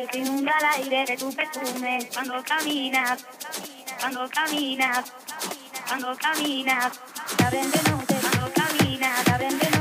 de noche inunda el aire de tu perfume. Cuando caminas, cuando caminas, cuando caminas, abren de noche, cuando caminas, abren de noche.